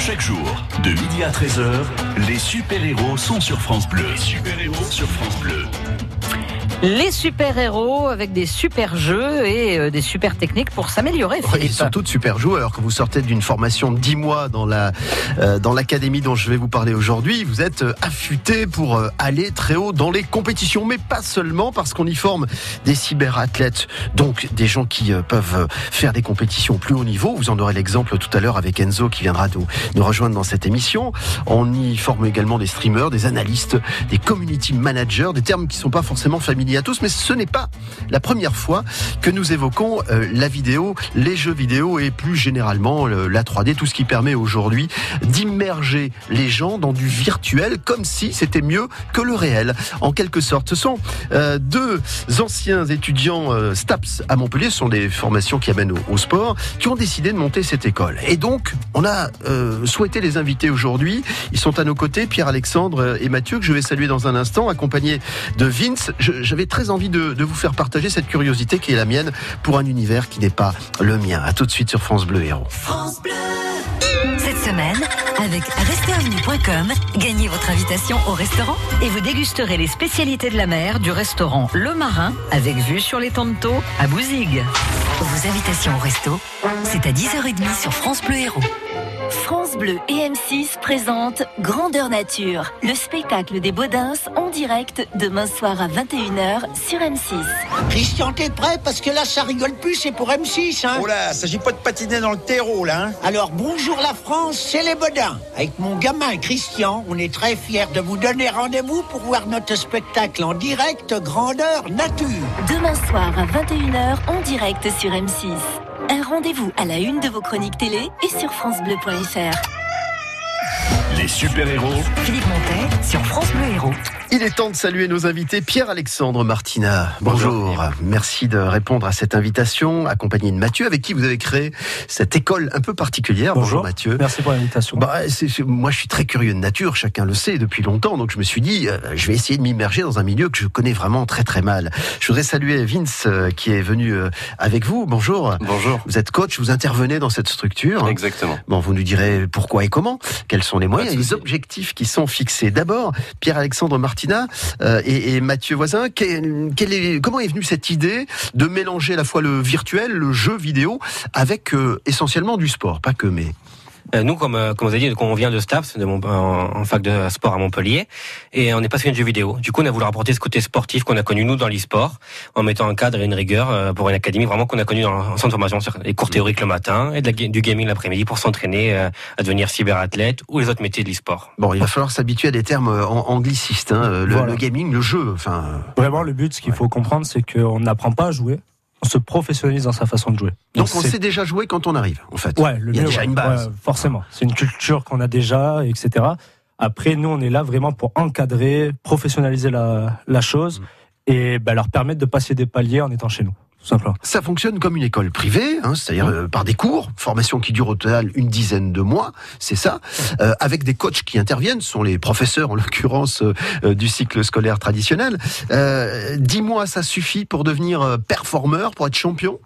Chaque jour, de midi à 13h, les super-héros sont sur France Bleu. Super-héros sur France Bleu. Les super-héros avec des super jeux et euh, des super techniques pour s'améliorer. Oui, ils sont tous super joueurs. Quand vous sortez d'une formation de 10 mois dans la euh, dans l'académie dont je vais vous parler aujourd'hui, vous êtes euh, affûté pour euh, aller très haut dans les compétitions, mais pas seulement parce qu'on y forme des cyberathlètes, donc des gens qui peuvent faire des compétitions au plus haut niveau. Vous en aurez l'exemple tout à l'heure avec Enzo qui viendra nous, nous rejoindre dans cette émission. On y forme également des streamers, des analystes, des community managers, des termes qui sont pas forcément familiers à tous, mais ce n'est pas la première fois que nous évoquons euh, la vidéo, les jeux vidéo et plus généralement le- la 3D, tout ce qui permet aujourd'hui d'immerger les gens dans du virtuel comme si c'était mieux que le réel. En quelque sorte, ce sont euh, deux anciens étudiants euh, STAPS à Montpellier, ce sont des formations qui amènent au, sport, qui ont décidé de monter cette école. Et donc, on a souhaité les inviter aujourd'hui. Ils sont à nos côtés, Pierre-Alexandre et Mathieu, que je vais saluer dans un instant, accompagnés de Vince. Je- J'avais très envie de, de vous faire partager cette curiosité qui est la mienne pour un univers qui n'est pas le mien. À tout de suite sur France Bleu Héros. Cette semaine, avec restaurant.com, gagnez votre invitation au restaurant. Et vous dégusterez les spécialités de la mer du restaurant Le Marin avec vue sur les Tonto à Bouzigues. Vos invitations au resto, c'est à 10h30 sur France Bleu Héros. France Bleu et M6 présentent Grandeur Nature, le spectacle des Baudins en direct demain soir à 21h sur M6. Christian, t'es prêt? Parce que là, ça rigole plus, c'est pour M6. Hein Oh là, s'agit pas de patiner dans le terreau là. Hein Alors, bonjour la France, c'est les Bodins. Avec mon gamin Christian, on est très fiers de vous donner rendez-vous pour voir notre spectacle en direct Grandeur Nature. Demain soir à 21h en direct sur M6. Un rendez-vous à la une de vos chroniques télé et sur FranceBleu.fr. Les super-héros Philippe Montet sur France Bleu Héros. Il est temps de saluer nos invités. Pierre-Alexandre Martina, bonjour. Merci de répondre à cette invitation, accompagné de Mathieu, avec qui vous avez créé cette école un peu particulière. Bonjour, Mathieu. Merci pour l'invitation. Bah, c'est- c'est- moi, je suis très curieux de nature, chacun le sait depuis longtemps, donc je me suis dit, euh, je vais essayer de m'immerger dans un milieu que je connais vraiment très très mal. Je voudrais saluer Vince euh, qui est venu euh, avec vous. Bonjour. Bonjour. Vous êtes coach, vous intervenez dans cette structure. Exactement. Bon, vous nous direz pourquoi et comment, quels sont les moyens, de les objectifs qui sont fixés. D'abord, Pierre-Alexandre Martina euh, et, Mathieu Voisin, comment est venue cette idée de mélanger à la fois le virtuel, le jeu vidéo, avec euh, essentiellement du sport, pas que mais. Euh, nous, comme, euh, comme vous avez dit, on vient de STAPS, de mon, en, en fac de sport à Montpellier, et on est passionné de jeux vidéo. Du coup, on a voulu rapporter ce côté sportif qu'on a connu nous dans l'e-sport, en mettant un cadre et une rigueur euh, pour une académie vraiment qu'on a connu dans le centre de formation, sur les cours théoriques le matin et de la ga- du gaming l'après-midi pour s'entraîner euh, à devenir cyberathlète ou les autres métiers de l'e-sport. Bon, il va falloir s'habituer à des termes anglicistes, hein, le, Voilà. le gaming, le jeu, enfin. Vraiment, le but, ce qu'il faut comprendre, c'est qu'on n'apprend pas à jouer, on se professionnalise dans sa façon de jouer. Donc on sait déjà jouer quand on arrive, en fait. Ouais, le Il y a déjà ouais, une base. ouais, forcément. C'est une culture qu'on a déjà, etc. Après, nous, on est là vraiment pour encadrer, professionnaliser la, la Mm. chose et ben, leur permettre de passer des paliers en étant chez nous, tout simplement. Ça fonctionne comme une école privée, hein, c'est-à-dire Mmh. euh, par des cours, formation qui dure au total une dizaine de mois, c'est ça, euh, avec des coachs qui interviennent, ce sont les professeurs en l'occurrence euh, du cycle scolaire traditionnel. Euh, Dix mois, ça suffit pour devenir performeur, pour être champion?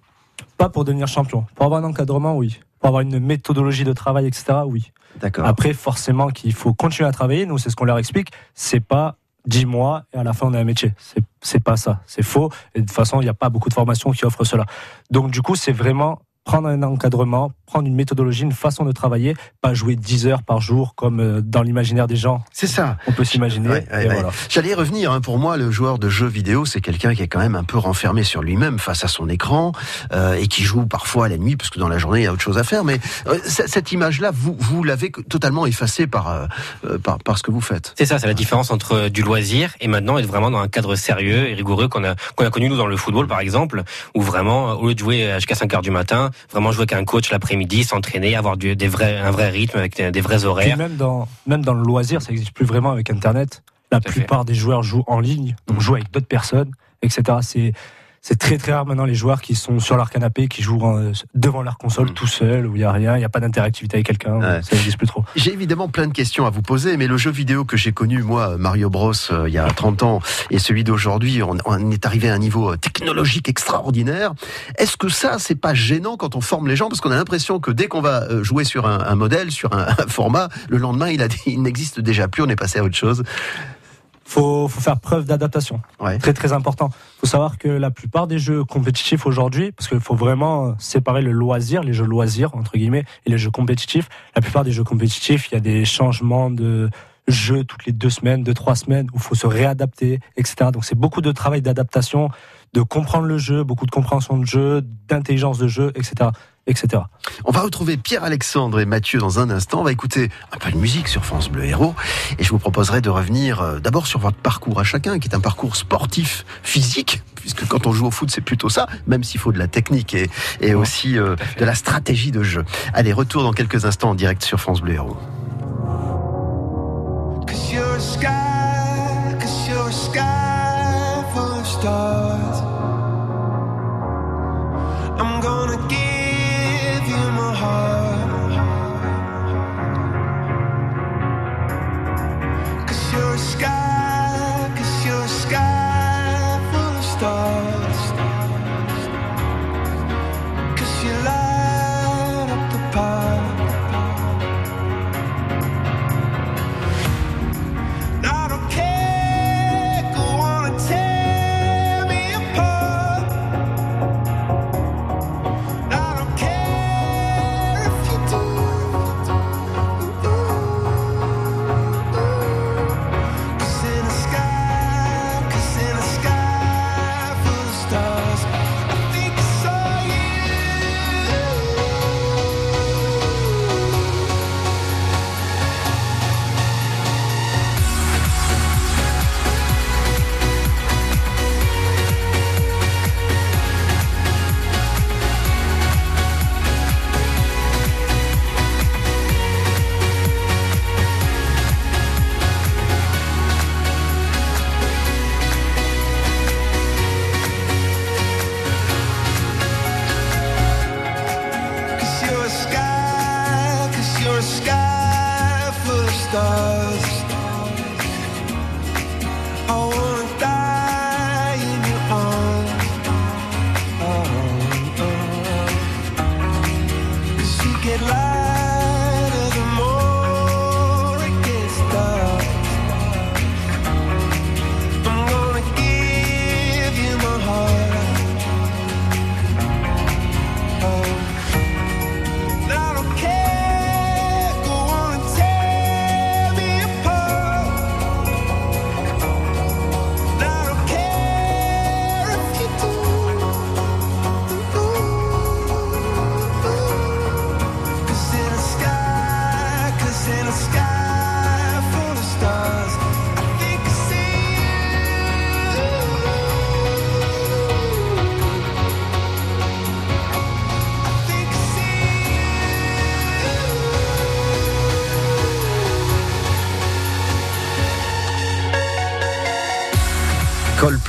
Pas pour devenir champion. Pour avoir un encadrement, oui. Pour avoir une méthodologie de travail, etc., oui. D'accord. Après, forcément, qu'il faut continuer à travailler. Nous, c'est ce qu'on leur explique. C'est pas 10 mois et à la fin, on a un métier. C'est, c'est pas ça. C'est faux. Et de toute façon, il n'y a pas beaucoup de formations qui offrent cela. Donc, du coup, c'est vraiment prendre un encadrement, prendre une méthodologie, une façon de travailler, pas jouer 10 heures par jour comme euh, dans l'imaginaire des gens. C'est ça. On peut s'imaginer. Ouais, ouais, et ouais. voilà. J'allais y revenir. hein. Pour moi, le joueur de jeux vidéo, c'est quelqu'un qui est quand même un peu renfermé sur lui-même face à son écran euh, et qui joue parfois la nuit parce que dans la journée il y a autre chose à faire. Mais euh, cette image-là, vous vous l'avez totalement effacée par, euh, euh, par par ce que vous faites. C'est ça, c'est la différence entre euh, du loisir et maintenant être vraiment dans un cadre sérieux et rigoureux qu'on a qu'on a connu nous dans le football par exemple, où vraiment au lieu de jouer jusqu'à 5 heures du matin, vraiment jouer avec un coach l'après-midi, s'entraîner, avoir du, des vrais un vrai rythme avec des, des vrais Puis horaires. même dans, même dans le loisir, ça n'existe plus vraiment avec Internet. La fait. plupart des joueurs jouent en ligne, donc jouent avec d'autres personnes, etc. C'est, c'est très très rare maintenant les joueurs qui sont sur leur canapé, qui jouent euh, devant leur console Mm. tout seul, où il y a rien, il n'y a pas d'interactivité avec quelqu'un, Ouais. ça n'existe plus trop. J'ai évidemment plein de questions à vous poser, mais le jeu vidéo que j'ai connu, moi, Mario Bros, euh, il y a 30 ans, et celui d'aujourd'hui, on, on est arrivé à un niveau euh, technologique extraordinaire. Est-ce que ça, c'est pas gênant quand on forme les gens? Parce qu'on a l'impression que dès qu'on va jouer sur un, un modèle, sur un, un format, le lendemain, il, a- il n'existe déjà plus, on est passé à autre chose. Faut, faut faire preuve d'adaptation. Ouais. Très très important. faut savoir que la plupart des jeux compétitifs aujourd'hui, parce qu'il faut vraiment euh, séparer le loisir, les jeux loisirs entre guillemets, et les jeux compétitifs. La plupart des jeux compétitifs, il y a des changements de jeux toutes les deux semaines, deux trois semaines, où il faut se réadapter, etc. Donc c'est beaucoup de travail d'adaptation, de comprendre le jeu, beaucoup de compréhension de jeu, d'intelligence de jeu, etc., etc. On va retrouver Pierre-Alexandre et Mathieu dans un instant. On va écouter un peu de musique sur France Bleu Héros. Et je vous proposerai de revenir euh, d'abord sur votre parcours à chacun, qui est un parcours sportif, physique, puisque quand on joue au foot, c'est plutôt ça, même s'il faut de la technique et, et aussi euh, de la stratégie de jeu. Allez, retour dans quelques instants en direct sur France Bleu Héros. Cause you're a sky, cause you're a sky full of stars.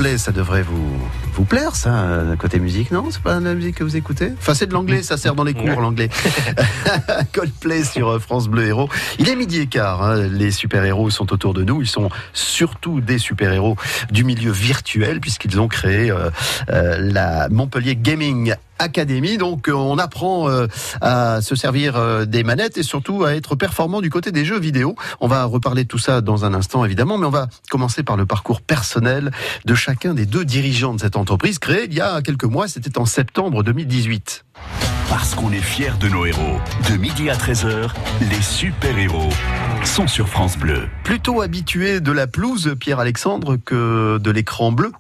Ça devrait vous, vous plaire, ça, côté musique, non? C'est pas la musique que vous écoutez? Enfin, c'est de l'anglais, ça sert dans les cours, Ouais. l'anglais. Coldplay sur euh, France Bleu Héros. Il est midi et quart, hein, les super-héros sont autour de nous. Ils sont surtout des super-héros du milieu virtuel, puisqu'ils ont créé euh, euh, la Montpellier Gaming Academy. Donc, euh, on apprend euh, à se servir euh, des manettes et surtout à être performant du côté des jeux vidéo. On va reparler de tout ça dans un instant, évidemment, mais on va commencer par le parcours personnel de chacun des deux dirigeants de cette entreprise créée il y a quelques mois. C'était en septembre 2018. Parce qu'on est fiers de nos héros. De midi à 13h, les super-héros sont sur France Bleu. Plutôt habitué de la pelouse, Pierre-Alexandre, que de l'écran bleu?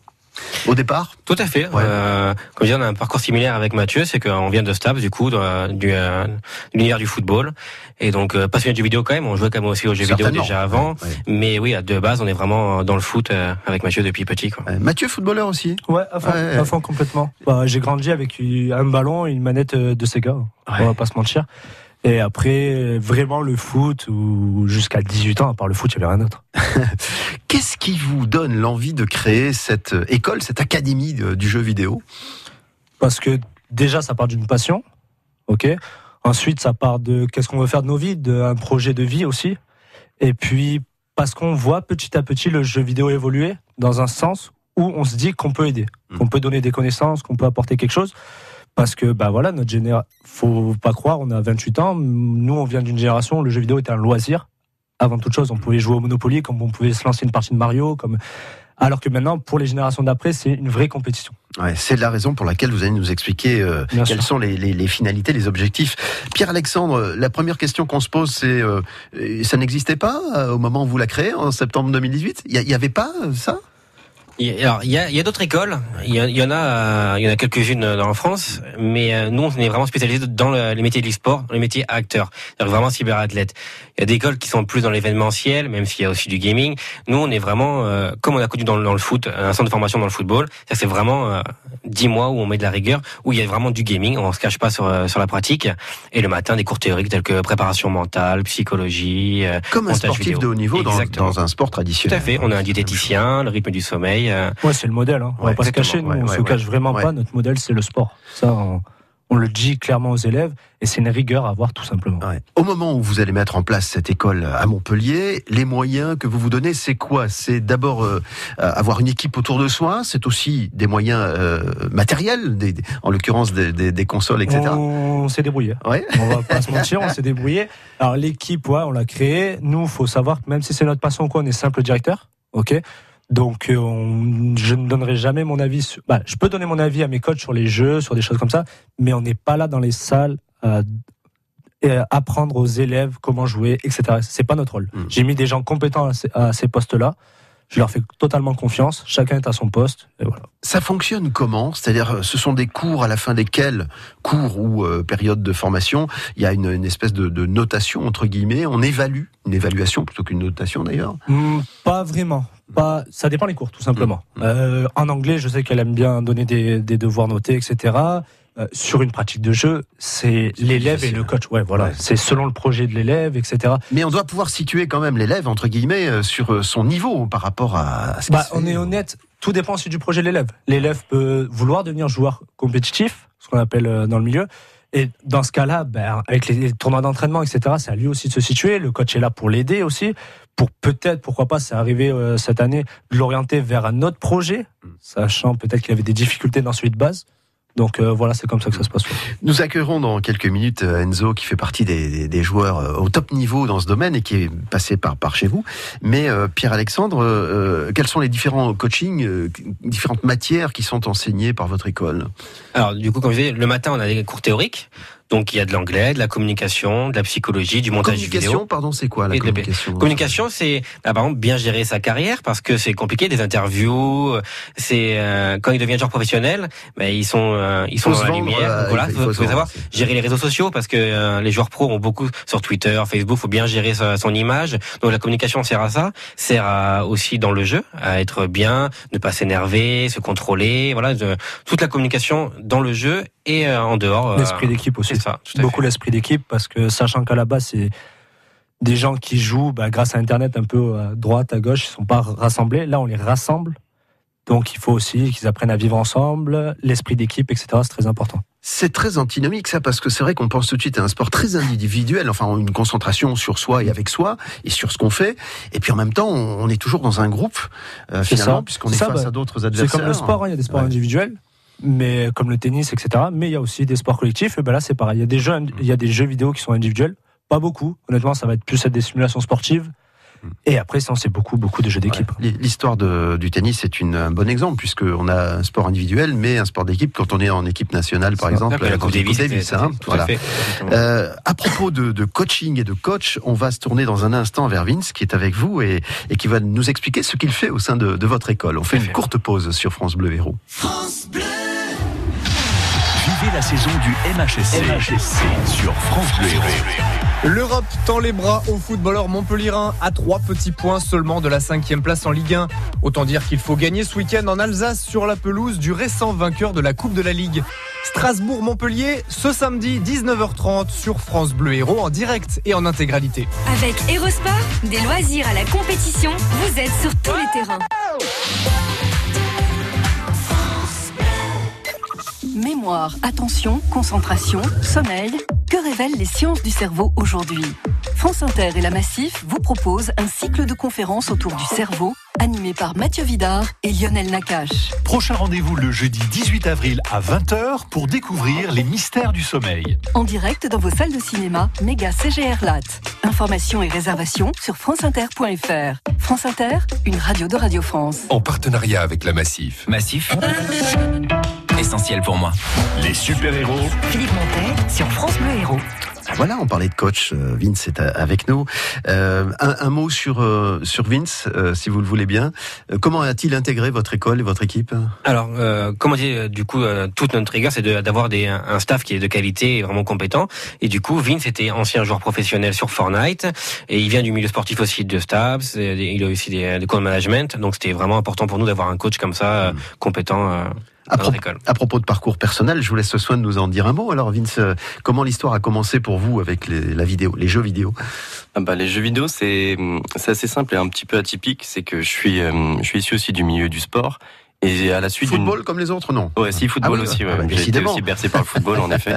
Au départ Tout à fait. Ouais. Euh, comme je dis, on a un parcours similaire avec Mathieu, c'est qu'on vient de Stabs, du coup, de, du, euh, l'univers du football. Et donc, euh, passionné de jeux vidéo quand même, on jouait quand même aussi aux jeux vidéo déjà avant. Ouais, ouais. Mais oui, à de base, on est vraiment dans le foot euh, avec Mathieu depuis petit. Quoi. Euh, Mathieu, footballeur aussi Ouais, à fond, Ouais. à fond complètement. Bah, j'ai grandi avec un ballon et une manette de Sega. On Ouais. va pas se mentir. Et après, vraiment le foot, ou jusqu'à 18 ans, à part le foot, il n'y avait rien d'autre. Qu'est-ce qui vous donne l'envie de créer cette euh, école, cette académie du jeu vidéo? Parce que déjà, ça part d'une passion, ok? Ensuite, ça part de qu'est-ce qu'on veut faire de nos vies, d'un projet de vie aussi. Et puis, parce qu'on voit petit à petit le jeu vidéo évoluer dans un sens où on se dit qu'on peut aider, Mm. qu'on peut donner des connaissances, qu'on peut apporter quelque chose. Parce que, bah voilà, notre génération, faut pas croire, on a 28 ans. Nous, on vient d'une génération où le jeu vidéo était un loisir. Avant toute chose, on pouvait jouer au Monopoly, comme on pouvait se lancer une partie de Mario, comme, alors que maintenant, pour les générations d'après, c'est une vraie compétition. Ouais, c'est la raison pour laquelle vous allez nous expliquer euh, quelles sûr. sont les, les- les finalités, les objectifs. Pierre-Alexandre, la première question qu'on se pose, c'est euh, euh, ça n'existait pas euh, au moment où vous la créez, en septembre 2018 Il n'y avait pas euh, ça? Il y a- Alors, il y a, d'autres écoles. Il y, a- il y en a, euh, il y en a quelques-unes euh, en France, mais euh, nous, on est vraiment spécialisés dans le- les métiers de l'e-sport, dans les métiers acteurs, c'est-à-dire vraiment cyberathlète. Il y a des écoles qui sont plus dans l'événementiel, même s'il y a aussi du gaming. Nous, on est vraiment, euh, comme on a connu dans, le- dans le foot, un centre de formation dans le football. Que C'est vraiment euh, 10 mois où on met de la rigueur, où il y a vraiment du gaming. On se cache pas sur, sur la pratique. Et le matin, des cours théoriques tels que préparation mentale, psychologie, Comme un sportif vidéo. de haut niveau dans, dans un sport Tout traditionnel. à fait. On a un diététicien, le rythme du sommeil. Euh, Ouais, c'est le modèle. Hein. On Ouais, va pas se cacher. Nous, on se cache vraiment pas. Notre modèle, c'est le sport. Ça, on, on le dit clairement aux élèves, et c'est une rigueur à avoir tout simplement. Au moment où vous allez mettre en place cette école à Montpellier, les moyens que vous vous donnez, c'est quoi? C'est d'abord euh, euh, avoir une équipe autour de soi, c'est aussi des moyens euh, matériels, des- en l'occurrence des, des- des consoles, etc. On s'est débrouillé. Ouais. On va pas se mentir, on s'est débrouillé. Alors l'équipe, ouais, on l'a créée. Nous, faut savoir que même si c'est notre passion, quoi, on est simple directeur, ok? Donc, euh, on- je ne donnerai jamais mon avis. Sur, bah, je peux donner mon avis à mes coachs sur les jeux, sur des choses comme ça, mais on n'est pas là dans les salles à apprendre aux élèves comment jouer, etc. C'est pas notre rôle. Mm. J'ai mis des gens compétents à ces, à ces postes-là. Je leur fais totalement confiance. Chacun est à son poste. Et voilà. Ça fonctionne comment? C'est-à-dire, euh, ce sont des cours à la fin desquels, cours ou euh, période de formation, il y a une, une espèce de, de notation entre guillemets. On évalue, une évaluation plutôt qu'une notation d'ailleurs. Hmm, Pas vraiment. Pas, ça dépend les cours, tout simplement. Mm. Euh, en anglais, je sais qu'elle aime bien donner des, des devoirs notés, etc. Euh, sur une pratique de jeu, c'est l'élève et le coach. Ouais, voilà. Ouais. C'est selon le projet de l'élève, etc. Mais on doit pouvoir situer quand même l'élève entre guillemets euh, sur euh, son niveau par rapport à. ce Bah, on fait. est honnête. Tout dépend aussi du projet de l'élève. L'élève peut vouloir devenir joueur compétitif, ce qu'on appelle dans le milieu. Et dans ce cas-là, ben, avec les tournois d'entraînement, etc., c'est à lui aussi de se situer. Le coach est là pour l'aider aussi, pour peut-être, pourquoi pas, c'est arrivé euh, cette année, de l'orienter vers un autre projet, sachant peut-être qu'il avait des difficultés dans celui de base. Donc euh, voilà, c'est comme ça que ça se passe. Nous accueillerons dans quelques minutes euh, Enzo, qui fait partie des, des- des joueurs euh, au top niveau dans ce domaine et qui est passé par, par chez vous. Mais euh, Pierre-Alexandre, euh, euh, quels sont les différents coachings, euh, différentes matières qui sont enseignées par votre école? Alors, du coup, comme je disais, le matin, on a des cours théoriques. Donc, il y a de l'anglais, de la communication, de la psychologie, du montage Communication, vidéo. pardon, c'est quoi la Et de- communication Communication, c'est bah, par exemple bien gérer sa carrière parce que c'est compliqué des interviews. euh, C'est euh, quand ils deviennent joueurs professionnels, bah, ils sont euh, ils sont dans se la vendre, lumière. euh, Donc voilà, il faut- savoir gérer les réseaux sociaux parce que euh, les joueurs pros ont beaucoup sur Twitter, Facebook. Faut bien gérer sa- son image. Donc la communication sert à ça, sert à, aussi dans le jeu à être bien, ne pas s'énerver, se contrôler. Voilà, de- toute la communication dans le jeu et euh, en dehors. euh, L'esprit d'équipe aussi. C'est ça. tout à Beaucoup l'esprit d'équipe parce que sachant qu'à la base, c'est des gens qui jouent bah, grâce à Internet un peu à droite, à gauche, ils sont pas rassemblés. Là, on les rassemble. Donc il faut aussi qu'ils apprennent à vivre ensemble, l'esprit d'équipe, etc. C'est très important. C'est très antinomique ça parce que c'est vrai qu'on pense tout de suite à un sport très individuel, enfin une concentration sur soi et avec soi et sur ce qu'on fait. Et puis en même temps, on est toujours dans un groupe euh, C'est finalement ça. puisqu'on est C'est ça, face bah, à d'autres C'est adversaires. comme le sport, hein, il y a des sports Ouais. individuels, mais comme le tennis, etc. Mais il y a aussi des sports collectifs. Et ben là, c'est pareil. Il y a des jeux, il y a des jeux vidéo qui sont individuels, pas beaucoup. Honnêtement, ça va être plus être des simulations sportives. Et après, sinon, c'est beaucoup, beaucoup de jeux d'équipe. Ouais. L'histoire du tennis est une, un bon exemple puisque on a un sport individuel mais un sport d'équipe quand on est en équipe nationale par Ça, exemple. la Coupe Davis, Davis, hein, tout à voilà. Euh, à propos de, de coaching et de coach, on va se tourner dans un instant vers Vince qui est avec vous et, et qui va nous expliquer ce qu'il fait au sein de, de votre école. On fait une courte pause sur France Bleu Héros. Vivez la saison du MHSC, sur France Bleu Héros. L'Europe tend les bras aux footballeurs montpellierin à trois petits points seulement de la cinquième place en Ligue 1. Autant dire qu'il faut gagner ce week-end en Alsace sur la pelouse du récent vainqueur de la Coupe de la Ligue. Strasbourg-Montpellier ce samedi 19h30 sur France Bleu Héros en direct et en intégralité. Avec Erosport, des loisirs à la compétition, vous êtes sur tous les terrains. Mémoire, attention, concentration, sommeil. Que révèlent les sciences du cerveau aujourd'hui? France Inter et la Massif vous proposent un cycle de conférences autour du cerveau, animé par Mathieu Vidard et Lionel Nakache. Prochain rendez-vous le jeudi 18 avril à 20h pour découvrir les mystères du sommeil. En direct dans vos salles de cinéma, méga CGR Lat. Informations et réservations sur franceinter.fr. France Inter, une radio de Radio France. En partenariat avec la Massif. Massif Essentiel pour moi. Les super-héros. Philippe Montet sur France Bleu Héros. Voilà, on parlait de coach. euh, Vince est à- avec nous. Euh, un, un mot sur euh, sur Vince, euh, si vous le voulez bien. Euh, comment a-t-il intégré votre école et votre équipe? Alors, euh, comme on dit, euh, du coup, euh, toute notre rigueur, c'est de- d'avoir des un staff qui est de qualité et vraiment compétent. Et du coup, Vince était ancien joueur professionnel sur Fortnite et il vient du milieu sportif aussi de Stabs. Il a aussi des, des cours de management, donc c'était vraiment important pour nous d'avoir un coach comme ça, euh, compétent. À, pro- propos de parcours personnel, je vous laisse ce soin de nous en dire un mot. Alors Vince, euh, comment l'histoire a commencé pour vous avec les, la vidéo, les jeux vidéo? Ah bah, les jeux vidéo, c'est c'est assez simple et un petit peu atypique. C'est que je suis euh, je suis issu aussi du milieu du sport et à la suite Football comme les autres, non Ouais, si football Ah oui, aussi. ah Ouais. bah, J'ai été aussi bercé par le football, en effet.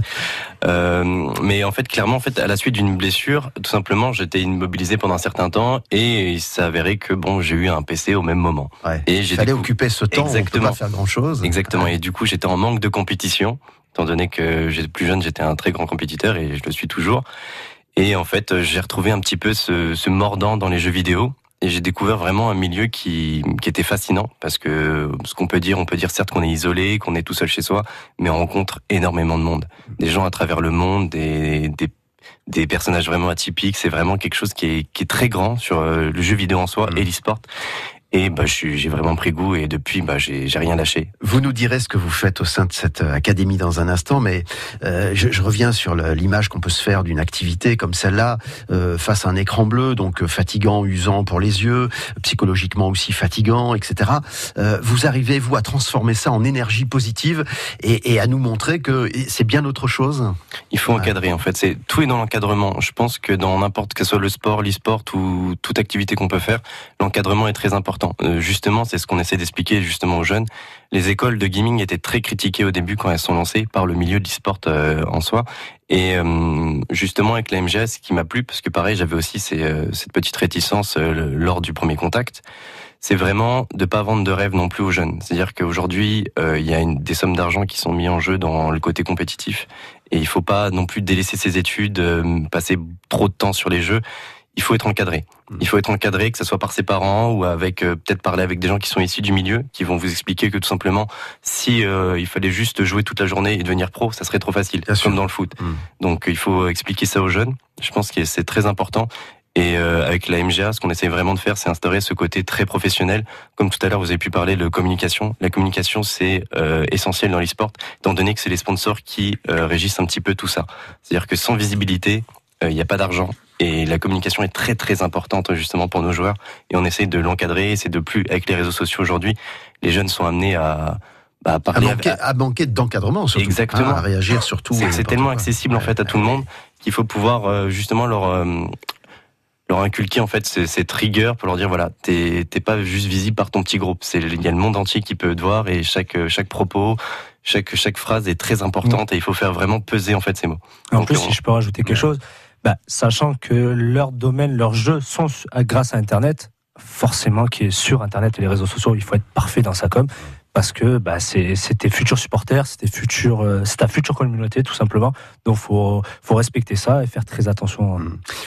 Euh, mais en fait, clairement, en fait, à la suite d'une blessure, tout simplement, j'étais immobilisé pendant un certain temps et il avéré que bon, j'ai eu un PC au même moment. Et j'ai fallait décou- occuper ce temps, on peut Exactement. pas faire grand-chose. Exactement. Et du coup, j'étais en manque de compétition, étant donné que j'étais plus jeune, j'étais un très grand compétiteur et je le suis toujours. Et en fait, j'ai retrouvé un petit peu ce, ce mordant dans les jeux vidéo. Et j'ai découvert vraiment un milieu qui, qui était fascinant parce que ce qu'on peut dire, on peut dire certes qu'on est isolé, qu'on est tout seul chez soi, mais on rencontre énormément de monde, des gens à travers le monde, des, des, des personnages vraiment atypiques. C'est vraiment quelque chose qui est, qui est très grand sur euh, le jeu vidéo en soi et l'e-sport. Et bah, j'ai vraiment pris goût et depuis, bah, j'ai rien lâché. Vous nous direz ce que vous faites au sein de cette euh, académie dans un instant, mais euh, je, je reviens sur l'image qu'on peut se faire d'une activité comme celle-là euh, face à un écran bleu, donc fatigant, usant pour les yeux, psychologiquement aussi fatigant, etc. Euh, vous arrivez vous à transformer ça en énergie positive et, et à nous montrer que c'est bien autre chose? Il faut encadrer en fait. C'est tout est dans l'encadrement. Je pense que dans n'importe que ce soit le sport, l'e-sport ou toute activité qu'on peut faire, l'encadrement est très important. Euh, justement, c'est ce qu'on essaie d'expliquer justement aux jeunes. Les écoles de gaming étaient très critiquées au début quand elles sont lancées par le milieu de l'e-sport euh, en soi. Et euh, justement avec la MGS, ce qui m'a plu, parce que pareil, j'avais aussi cette petite réticence lors du premier contact. C'est vraiment de pas vendre de rêve non plus aux jeunes. C'est-à-dire qu'aujourd'hui, il y a des sommes d'argent qui sont mis en jeu dans le côté compétitif, et il faut pas non plus délaisser ses études, passer trop de temps sur les jeux. Il faut être encadré. Il faut être encadré, que ce soit par ses parents ou avec euh, peut-être parler avec des gens qui sont issus du milieu, qui vont vous expliquer que tout simplement, si euh, il fallait juste jouer toute la journée et devenir pro, ça serait trop facile, comme dans le foot. Donc il faut expliquer ça aux jeunes. Je pense que c'est très important. Et euh, avec la MGA, ce qu'on essaie vraiment de faire, c'est instaurer ce côté très professionnel. Comme tout à l'heure, vous avez pu parler de communication. La communication, c'est euh, essentiel dans l'e-sport, étant donné que c'est les sponsors qui euh, régissent un petit peu tout ça. C'est-à-dire que sans visibilité, il n'y a pas d'argent. Et la communication est très très importante justement pour nos joueurs. Et on essaie de l'encadrer. C'est de plus avec les réseaux sociaux aujourd'hui, les jeunes sont amenés à, bah, à manquer, à manquer d'encadrement surtout. Exactement. à réagir surtout. C'est euh, tellement quoi. accessible en fait à tout le monde qu'il faut pouvoir euh, justement leur euh, leur inculquer en fait ce- cette rigueur pour leur dire voilà t'es t'es pas juste visible par ton petit groupe c'est il y a le monde entier qui peut te voir et chaque euh, chaque propos chaque chaque phrase est très importante et il faut faire vraiment peser en fait ces mots. En Donc, plus, on- si je peux rajouter quelque chose, bah, sachant que leur domaine, leurs jeux sont grâce à Internet, forcément qui est sur Internet et les réseaux sociaux, il faut être parfait dans sa com. Parce que bah, c'est tes futurs supporters, euh, c'est ta future communauté tout simplement. Donc faut faut respecter ça et faire très attention.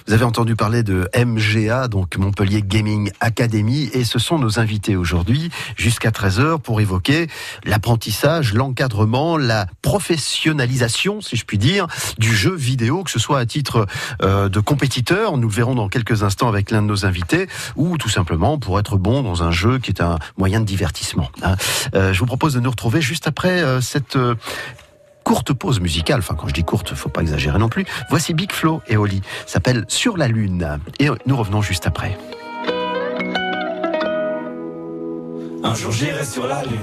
Vous avez entendu parler de MGA, donc Montpellier Gaming Academy, et ce sont nos invités aujourd'hui jusqu'à 13h pour évoquer l'apprentissage, l'encadrement, la professionnalisation, si je puis dire, du jeu vidéo, que ce soit à titre euh, de compétiteur, nous le verrons dans quelques instants avec l'un de nos invités, ou tout simplement pour être bon dans un jeu qui est un moyen de divertissement. hein. Euh, je vous propose de nous retrouver juste après euh, cette... euh, courte pause musicale, enfin quand je dis courte, faut pas exagérer non plus. Voici Big Flo et Oli, s'appelle Sur la Lune. Et nous revenons juste après. Un jour j'irai sur la lune.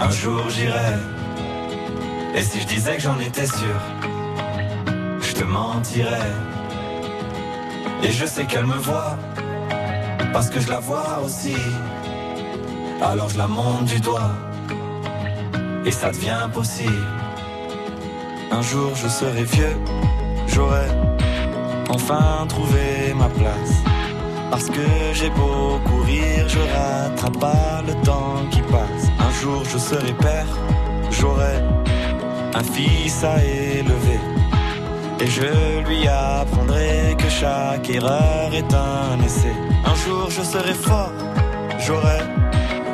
Un jour j'irai Et si je disais que j'en étais sûr, je te mentirais. Et je sais qu'elle me voit, parce que je la vois aussi. Alors je la monte du doigt, et ça devient possible. Un jour je serai vieux, j'aurai enfin trouvé ma place. Parce que j'ai beau courir, je rattrape pas le temps qui passe. Un jour je serai père, j'aurai un fils à élever. Et je lui apprendrai que chaque erreur est un essai. Un jour je serai fort, j'aurai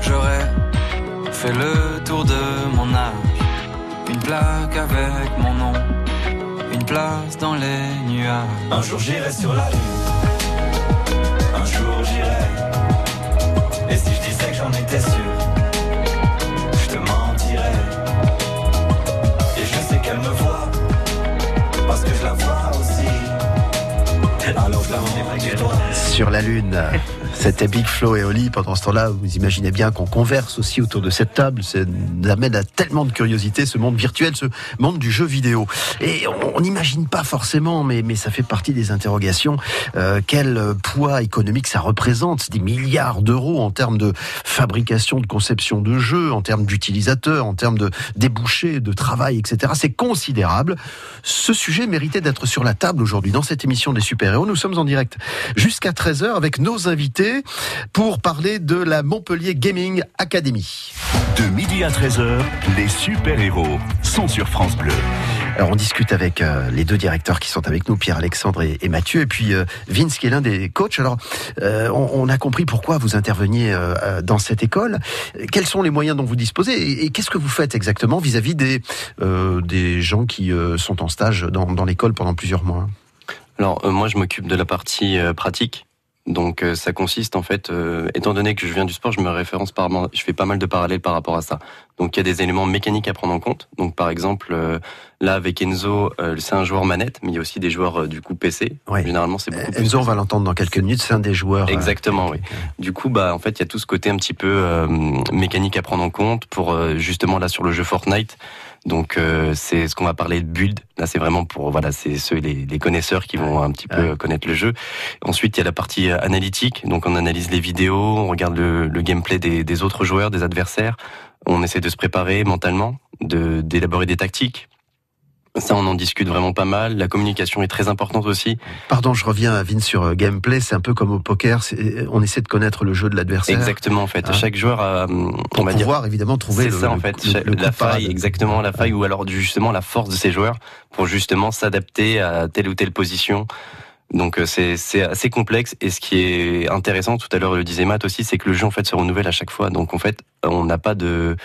j'aurai fait le tour de mon âge. Une plaque avec mon nom, une place dans les nuages. Un jour j'irai sur la lune, un jour j'irai. Et si je disais que j'en étais sûr, je te mentirais. Et je sais qu'elle me voit, parce que je la vois aussi. Alors je la doigt. Sur la Lune. C'était Big Flo et Oli. Pendant ce temps-là, vous imaginez bien qu'on converse aussi autour de cette table. Ça nous amène à tellement de curiosité, ce monde virtuel, ce monde du jeu vidéo. Et on n'imagine pas forcément, mais, mais ça fait partie des interrogations, euh, quel poids économique ça représente. Des milliards d'euros en termes de fabrication, de conception de jeux, en termes d'utilisateurs, en termes de débouchés, de travail, etc. C'est considérable. Ce sujet méritait d'être sur la table aujourd'hui dans cette émission des super-héros. Nous sommes en direct jusqu'à 13h avec nos invités pour parler de la Montpellier Gaming Academy. De midi à 13h, les super-héros sont sur France Bleu. Alors on discute avec euh, les deux directeurs qui sont avec nous, Pierre-Alexandre et, et Mathieu, et puis euh, Vince qui est l'un des coachs. Alors euh, on, on a compris pourquoi vous interveniez dans cette école. Quels sont les moyens dont vous disposez et, et qu'est-ce que vous faites exactement vis-à-vis des, euh, des gens qui euh, sont en stage dans, dans l'école pendant plusieurs mois? Alors euh, moi je m'occupe de la partie euh, pratique. Donc euh, ça consiste en fait, euh, étant donné que je viens du sport, je me référence par, je fais pas mal de parallèles par rapport à ça. Donc il y a des éléments mécaniques à prendre en compte. Donc par exemple, euh, là avec Enzo, euh, c'est un joueur manette, mais il y a aussi des joueurs euh, du coup PC. Généralement c'est beaucoup plus Enzo, on va l'entendre dans quelques minutes, c'est un des joueurs. euh, Exactement, oui. Du coup, bah, en fait, il y a tout ce côté un petit peu euh, mécanique à prendre en compte pour euh, justement là sur le jeu Fortnite. Donc, euh, c'est ce qu'on va parler de build. Là, c'est vraiment pour voilà, c'est ceux les, les connaisseurs qui vont un petit peu connaître le jeu. Ensuite, il y a la partie euh, analytique. Donc, on analyse les vidéos, on regarde le, le gameplay des, des autres joueurs, des adversaires. On essaie de se préparer mentalement, de d'élaborer des tactiques. Ça, on en discute vraiment pas mal. La communication est très importante aussi. Pardon, je reviens à Vince sur euh, gameplay. C'est un peu comme au poker. c'est- On essaie de connaître le jeu de l'adversaire. Exactement, en fait. Hein Chaque joueur a, hum, on va dire, pouvoir évidemment trouver C'est le, ça, en le- fait, le- le la parade. faille, exactement la faille, ou alors justement la force de ces joueurs pour justement s'adapter à telle ou telle position. Donc euh, c'est c'est assez complexe et ce qui est intéressant, tout à l'heure le disait Matt aussi, c'est que le jeu en fait se renouvelle à chaque fois. Donc en fait, on n'a pas de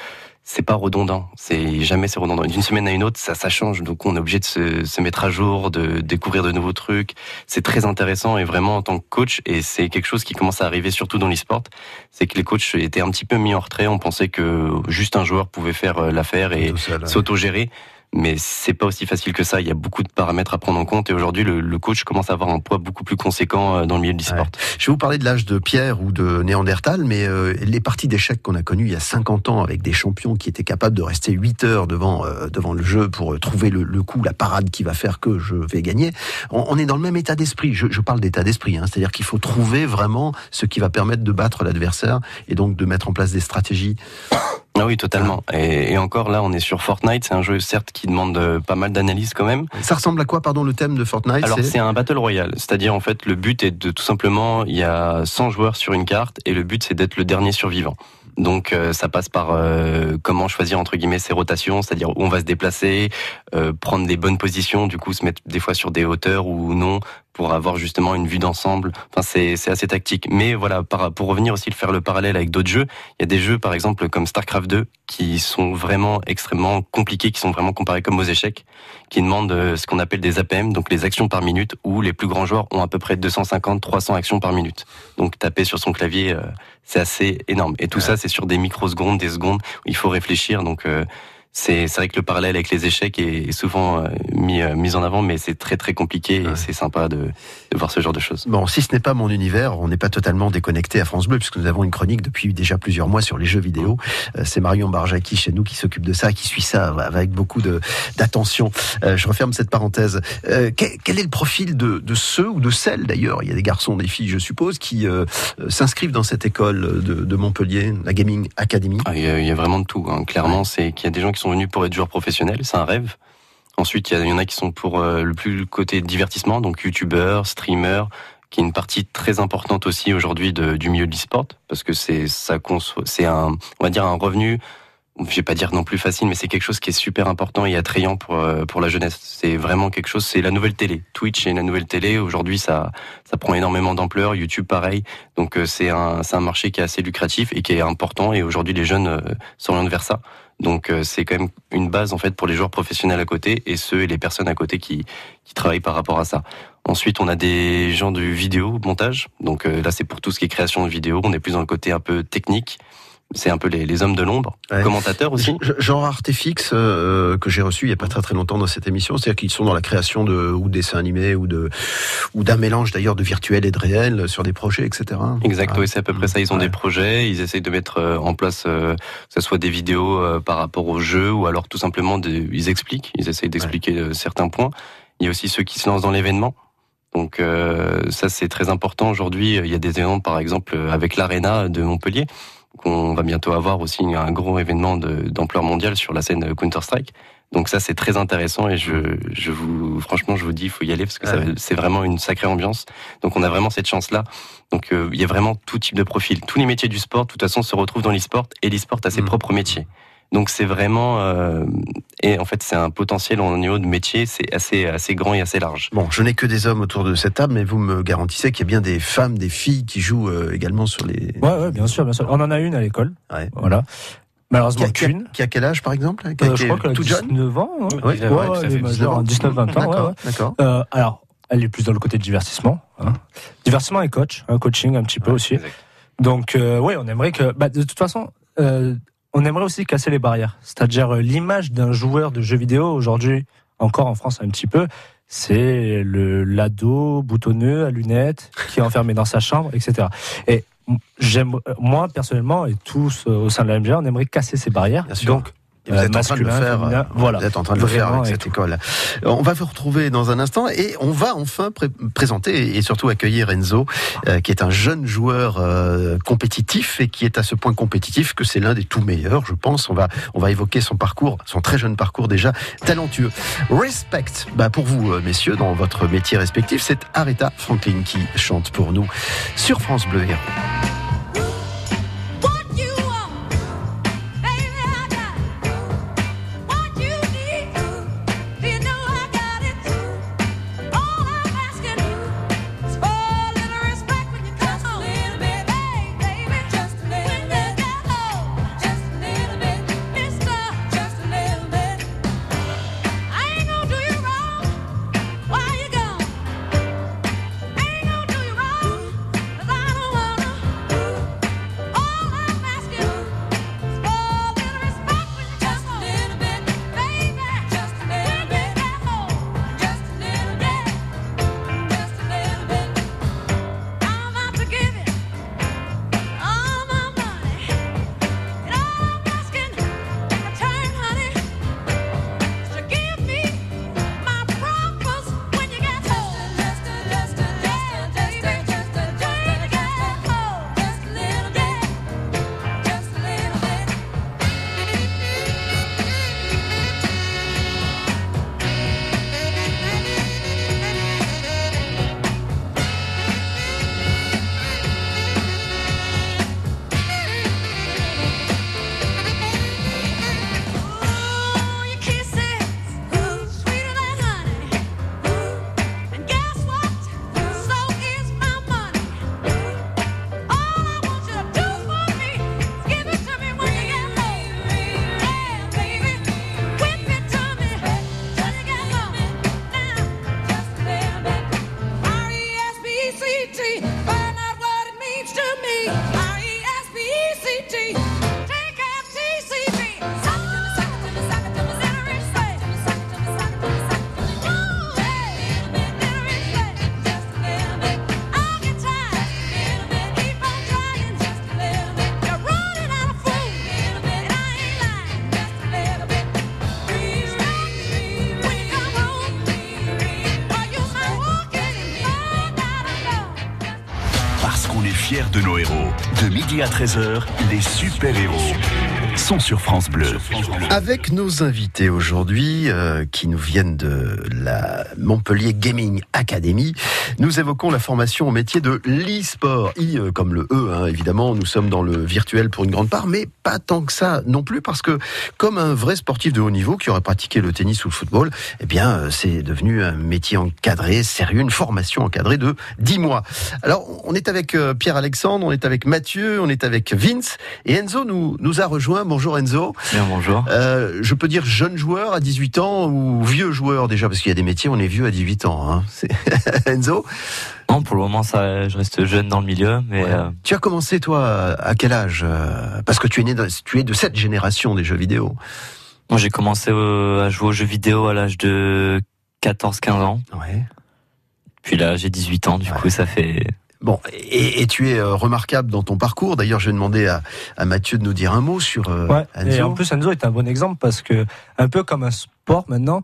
c'est pas redondant, c'est jamais c'est redondant. D'une semaine à une autre, ça ça change. Donc on est obligé de se, se mettre à jour, de découvrir de nouveaux trucs. C'est très intéressant et vraiment en tant que coach et c'est quelque chose qui commence à arriver surtout dans l'e-sport, c'est que les coachs étaient un petit peu mis en retrait. On pensait que juste un joueur pouvait faire euh, l'affaire et s'auto-gérer. Mais c'est pas aussi facile que ça. Il y a beaucoup de paramètres à prendre en compte et aujourd'hui le, le coach commence à avoir un poids beaucoup plus conséquent euh, dans le milieu du sport. Je vais vous parler de l'âge de Pierre ou de Néandertal, mais euh, les parties d'échecs qu'on a connues il y a 50 ans avec des champions qui étaient capables de rester 8 heures devant euh, devant le jeu pour euh, trouver le, le coup, la parade qui va faire que je vais gagner. On, on est dans le même état d'esprit. Je, je parle d'état d'esprit, hein, c'est-à-dire qu'il faut trouver vraiment ce qui va permettre de battre l'adversaire et donc de mettre en place des stratégies. Ah oui, totalement. Et, et encore là, on est sur Fortnite. C'est un jeu certes qui demande euh, pas mal d'analyse quand même. Ça ressemble à quoi, pardon, le thème de Fortnite Alors c'est un battle royale, c'est-à-dire en fait le but est de tout simplement, il y a 100 joueurs sur une carte et le but c'est d'être le dernier survivant. Donc euh, ça passe par euh, comment choisir entre guillemets ses rotations, c'est-à-dire où on va se déplacer, euh, prendre des bonnes positions, du coup se mettre des fois sur des hauteurs ou non pour avoir justement une vue d'ensemble. Enfin c'est c'est assez tactique. Mais voilà, par, pour revenir aussi faire le parallèle avec d'autres jeux, il y a des jeux par exemple comme Starcraft 2 qui sont vraiment extrêmement compliqués, qui sont vraiment comparés comme aux échecs, qui demandent euh, ce qu'on appelle des APM, donc les actions par minute, où les plus grands joueurs ont à peu près 250-300 actions par minute. Donc taper sur son clavier, euh, c'est assez énorme. Et tout ça, c'est sur des microsecondes, des secondes, où il faut réfléchir. Donc euh, c'est vrai que le parallèle avec les échecs est, souvent euh, mis euh, mis en avant, mais c'est très très compliqué et c'est sympa de, de voir ce genre de choses. Bon, si ce n'est pas mon univers, on n'est pas totalement déconnecté à France Bleu, puisque nous avons une chronique depuis déjà plusieurs mois sur les jeux vidéo. Euh, C'est Marion Barjaki chez nous qui s'occupe de ça, qui suit ça avec beaucoup d'attention. Je referme cette parenthèse. Quel, est le profil de, de ceux ou de celles d'ailleurs Il y a des garçons, des filles, je suppose, qui s'inscrivent dans cette école de, de Montpellier, la Gaming Academy? Ah, il, y a, vraiment de tout. Hein. Clairement, c'est qu'il y a des gens qui sont venus pour être joueurs professionnels, c'est un rêve. Ensuite, il y, en a qui sont pour euh, le plus côté divertissement, donc youtubeurs, streamers, qui est une partie très importante aussi aujourd'hui du milieu de l'e-sport, parce que c'est ça c'est un on va dire un revenu. Je vais pas dire non plus facile, mais c'est quelque chose qui est super important et attrayant pour euh, pour la jeunesse. C'est vraiment quelque chose. C'est la nouvelle télé. Twitch est la nouvelle télé. Aujourd'hui, ça ça prend énormément d'ampleur. YouTube, pareil. Donc euh, c'est un c'est un marché qui est assez lucratif et qui est important. Et aujourd'hui, les jeunes s'orientent vers ça. Donc euh, c'est quand même une base en fait pour les joueurs professionnels à côté et ceux et les personnes à côté qui qui travaillent par rapport à ça. Ensuite, on a des gens du vidéo montage. Donc euh, là, c'est pour tout ce qui est création de vidéo. On est plus dans le côté un peu technique. C'est un peu les, les hommes de l'ombre. Ouais. Commentateurs aussi. Genre Artefix euh, que j'ai reçu il y a pas très très longtemps dans cette émission, c'est-à-dire qu'ils sont dans la création de ou de dessins animés ou de ou d'un mélange d'ailleurs de virtuel et de réel sur des projets, etc. Exact, Ah. oui, c'est à peu près ça. Ils ont des projets, ils essayent de mettre euh, en place, euh, que ce soit des vidéos euh, par rapport au jeu, ou alors tout simplement, des- ils expliquent, ils essayent d'expliquer euh, certains points. Il y a aussi ceux qui se lancent dans l'événement. Donc euh, ça, c'est très important aujourd'hui. Il y a des événements, par exemple, euh, avec l'Arena de Montpellier, qu'on va bientôt avoir aussi un gros événement d'ampleur mondiale sur la scène Counter-Strike. Donc ça, c'est très intéressant et je, je vous, franchement, je vous dis, il faut y aller parce que Ouais. c'est vraiment une sacrée ambiance. Donc on a vraiment cette chance-là. Donc euh, il y a vraiment tout type de profil. Tous les métiers du sport, de toute façon, se retrouvent dans l'e-sport et l'e-sport a ses propres métiers. Donc c'est vraiment euh, et en fait c'est un potentiel au niveau de métier, c'est assez assez grand et assez large. Bon, je n'ai que des hommes autour de cette table, mais vous me garantissez qu'il y a bien des femmes, des filles qui jouent euh, également sur les. Ouais, ouais, bien sûr, bien sûr. On en a une à l'école. Voilà. Malheureusement, Qui a, qu'une. qui a quel âge par exemple? Qui a- Euh, je crois qu'elle a toute jeune? 19 ans. hein. Oui, Ouais, ouais, ouais, 19 19-20 ans. ouais, D'accord, ouais. d'accord. Euh, alors, elle est plus dans le côté divertissement. hein. Divertissement et coach, un coaching un petit peu aussi. Donc, euh, oui, on aimerait que. Bah, de toute façon, euh, on aimerait aussi casser les barrières. C'est-à-dire euh, l'image d'un joueur de jeux vidéo aujourd'hui, encore en France un petit peu, c'est le l'ado boutonneux à lunettes qui est enfermé dans sa chambre, etc. Et j'aime, euh, moi personnellement et tous euh, au sein de la MGA, on aimerait casser ces barrières. Donc Et vous euh, êtes en train de le faire. féminin, euh, voilà. Vous êtes en train de le faire avec et cette école. On va vous retrouver dans un instant et on va enfin pré- présenter et surtout accueillir Enzo, euh, qui est un jeune joueur euh, compétitif et qui est à ce point compétitif que c'est l'un des tout meilleurs, je pense. On va on va évoquer son parcours, son très jeune parcours déjà talentueux. Respect, bah pour vous euh, messieurs dans votre métier respectif, c'est Aretha Franklin qui chante pour nous sur France Bleu Héros. Qu'on est fiers de nos héros. De midi à 13h, les super-héros sont sur France Bleu. Avec nos invités aujourd'hui, euh, qui nous viennent de la Montpellier Gaming Academy, nous évoquons la formation au métier de l'e-sport. I euh, comme le E, hein, évidemment, nous sommes dans le virtuel pour une grande part, mais pas tant que ça non plus, parce que comme un vrai sportif de haut niveau qui aurait pratiqué le tennis ou le football, eh bien, euh, c'est devenu un métier encadré, sérieux, une formation encadrée de 10 mois. Alors, on est avec euh, Pierre-Alexandre, on est avec Mathieu, on est avec Vince, et Enzo nous, nous a rejoint. Bonjour Enzo. Bien, bonjour. Euh, je peux dire jeune joueur à 18 ans ou vieux joueur déjà, parce qu'il y a des métiers, on est vieux à 18 ans. Hein. Enzo? Non, pour le moment, ça, je reste jeune dans le milieu, mais euh, Tu as commencé toi à quel âge euh, Parce que tu es né, de, tu es de cette génération des jeux vidéo. moi, j'ai commencé à jouer aux jeux vidéo à l'âge de 14-15 ans. Ouais. Puis là, j'ai 18 ans, du coup, ça fait... Bon, et, et tu es euh, remarquable dans ton parcours. D'ailleurs, je vais demander à, à Mathieu de nous dire un mot sur euh, Ouais, Enzo. et en plus Enzo est un bon exemple parce que un peu comme un sport maintenant,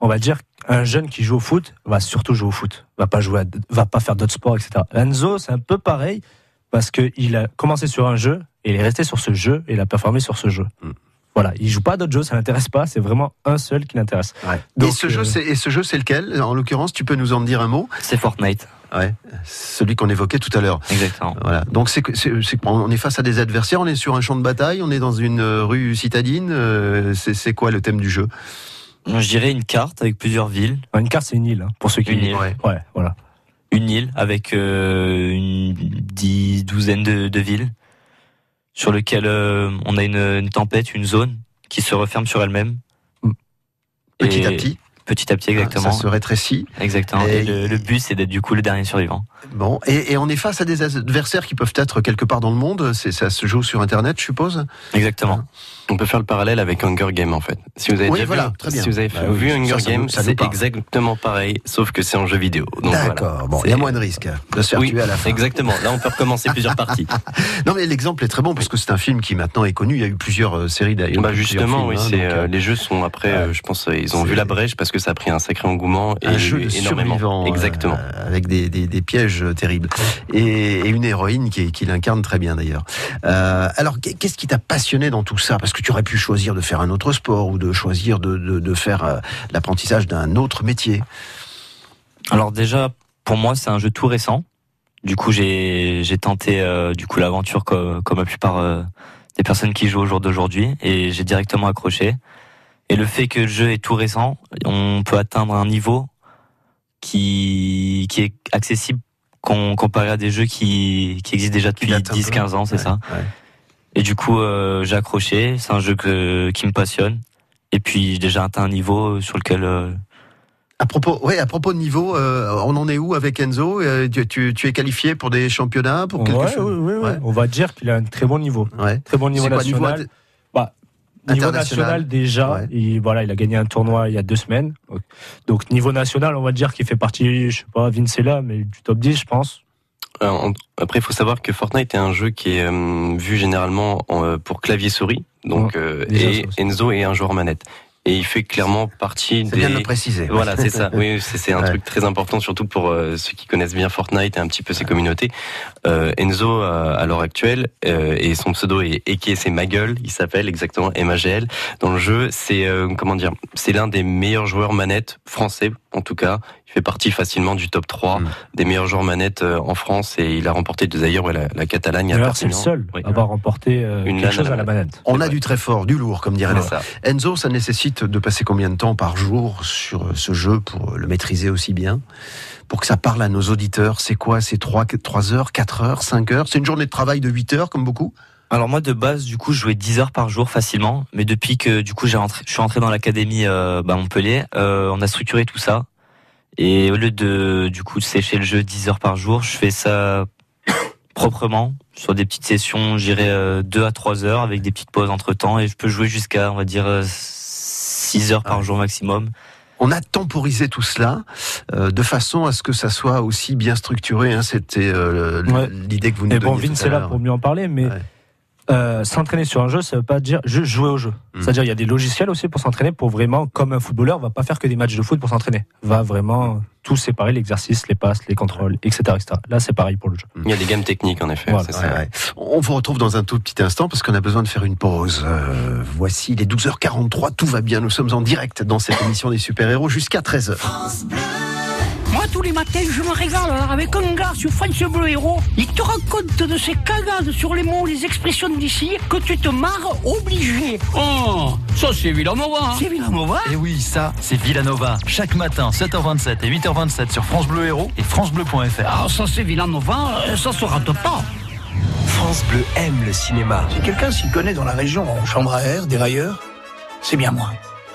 on va dire qu'un jeune qui joue au foot va surtout jouer au foot, va pas jouer, à- va pas faire d'autres sports, etc. Enzo c'est un peu pareil parce que il a commencé sur un jeu et il est resté sur ce jeu et il a performé sur ce jeu. Hmm. Voilà, il joue pas à d'autres jeux, ça l'intéresse pas, c'est vraiment un seul qui l'intéresse. et Donc, ce jeu, euh, c'est et ce jeu, c'est lequel? En l'occurrence, tu peux nous en dire un mot? C'est Fortnite. Ouais, celui qu'on évoquait tout à l'heure. Exactement. Voilà. Donc c'est on est face à des adversaires, on est sur un champ de bataille, on est dans une euh, rue citadine. euh, C'est quoi le thème du jeu? Je dirais une carte avec plusieurs villes. Une carte, c'est une île, hein, pour ceux qui Une île. Ouais. Ouais, voilà. Une île avec euh, une dix, douzaine de, de villes sur lequel euh, on a une, une tempête, une zone qui se referme sur elle-même. Petit Et- à petit. Petit à petit, exactement. Ça se rétrécit. Exactement. Et- Et, le, le but, c'est d'être du coup le dernier survivant. Bon, et, et on est face à des adversaires qui peuvent être quelque part dans le monde. C'est ça se joue sur Internet, je suppose? Exactement. On peut faire le parallèle avec Hunger Game en fait. Si vous avez Oui, déjà voilà, vu, très bien. si vous avez Bah vu oui, Hunger ça, ça nous- Game, ça nous c'est exactement pareil, sauf que c'est en jeu vidéo. Voilà. D'accord. Bon, il y a moins de risques de se faire Oui, tuer à la fin. exactement. Là, on peut recommencer plusieurs parties. Non, mais l'exemple est très bon parce que c'est un film qui maintenant est connu. Il y a eu plusieurs euh, séries d'ailleurs. Bah justement, films, oui, hein, donc, euh, euh, les jeux sont après, euh, je pense, ils ont vu la brèche parce que ça a pris un sacré engouement et un jeu de énormément. Exactement. euh, avec des, des, des pièges terribles et, et une héroïne qui, qui l'incarne très bien d'ailleurs. Alors, qu'est- qu'est-ce qui t'a passionné dans tout ça? Parce que tu aurais pu choisir de faire un autre sport ou de choisir de, de, de faire euh, l'apprentissage d'un autre métier? Alors déjà, pour moi, c'est un jeu tout récent. Du coup, j'ai tenté euh, du coup l'aventure comme, comme la plupart euh, des personnes qui jouent au jour d'aujourd'hui et j'ai directement accroché. Et le fait que le jeu est tout récent, on peut atteindre un niveau qui qui est accessible com- comparé à des jeux qui qui existent déjà depuis date un peu. 10-15 ans, c'est Ouais, ça. ouais. Et du coup, euh, j'ai accroché. C'est un jeu que, qui me passionne. Et puis, j'ai déjà atteint un niveau sur lequel euh, À propos, ouais, à propos de niveau, euh, on en est où avec Enzo? Euh, tu, tu, tu es qualifié pour des championnats, pour quelque Ouais, chose? oui, oui, oui. Ouais. On va dire qu'il a un très bon niveau. Ouais. Très bon niveau quoi, niveau national. Bah, niveau national déjà, Ouais. il, voilà, il a gagné un tournoi il y a deux semaines. Donc niveau national, on va dire qu'il fait partie, je sais pas, Vince est là, mais du top 10, je pense. Euh, Après, il faut savoir que Fortnite est un jeu qui est euh, vu généralement en, euh, pour clavier souris, donc euh, déjà, et. Enzo est un joueur manette. Et il fait clairement partie C'est des. bien de le préciser. Voilà, c'est ça. Oui, c'est c'est un Ouais. truc très important, surtout pour euh, ceux qui connaissent bien Fortnite et un petit peu ses communautés. Euh, Enzo, euh, à l'heure actuelle, euh, et son pseudo est Eke, c'est ma gueule, il s'appelle exactement M-A-G-L. Dans le jeu, c'est euh, comment dire, c'est l'un des meilleurs joueurs manettes français, en tout cas. Il fait partie facilement du top 3 Mm. des meilleurs joueurs manettes euh, en France et il a remporté d'ailleurs ouais, la, la Catalogne à D'ailleurs, c'est le seul Oui. à avoir remporté euh, Une quelque chose à la manette. On a du très fort, du lourd, comme dirait l'autre. ça. Enzo, ça nécessite de passer combien de temps par jour sur euh, ce jeu pour le maîtriser aussi bien? Pour que ça parle à nos auditeurs, c'est quoi? C'est 3, 3 heures, 4 heures, 5 heures? C'est une journée de travail de 8 heures, comme beaucoup? Alors moi de base du coup je jouais 10 heures par jour facilement, mais depuis que du coup j'ai rentré, je suis rentré dans l'académie euh, bah, Montpellier, euh, on a structuré tout ça et au lieu de du coup de sécher le jeu 10 heures par jour, je fais ça proprement sur des petites sessions, j'irai 2 à 3 heures avec des petites pauses entre temps et je peux jouer jusqu'à on va dire 6 heures par jour maximum. On a temporisé tout cela euh, de façon à ce que ça soit aussi bien structuré. hein. C'était euh, Ouais. l'idée que vous nous Mais bon, donniez Vince tout à est là pour mieux en parler, mais Ouais. Euh, s'entraîner sur un jeu, ça veut pas dire juste jouer au jeu. Hmm. C'est-à-dire, il y a des logiciels aussi pour s'entraîner, pour vraiment, comme un footballeur, va pas faire que des matchs de foot pour s'entraîner. Va vraiment tout séparer, l'exercice, les passes, les contrôles, etc., etc. Là, c'est pareil pour le jeu. Il y a des gammes techniques en effet. Voilà. c'est ça. Ouais, ouais. On vous retrouve dans un tout petit instant parce qu'on a besoin de faire une pause. Euh, voici les 12h43, tout va bien. Nous sommes en direct dans cette émission des super-héros jusqu'à 13h. Tous les matins, je me régale hein, avec un gars sur France Bleu Héros. Il te raconte de ses cagades sur les mots, les expressions d'ici, que tu te marres obligé. Oh, ça c'est Villanova. C'est Villanova Et oui, ça, c'est Villanova. Chaque matin, 7h27 et 8h27 sur France Bleu Héros et FranceBleu.fr. Ah, ça c'est Villanova, euh, ça se rate pas. France Bleu aime le cinéma. Si quelqu'un s'y connaît dans la région en chambre à air, dérailleur, c'est bien moi.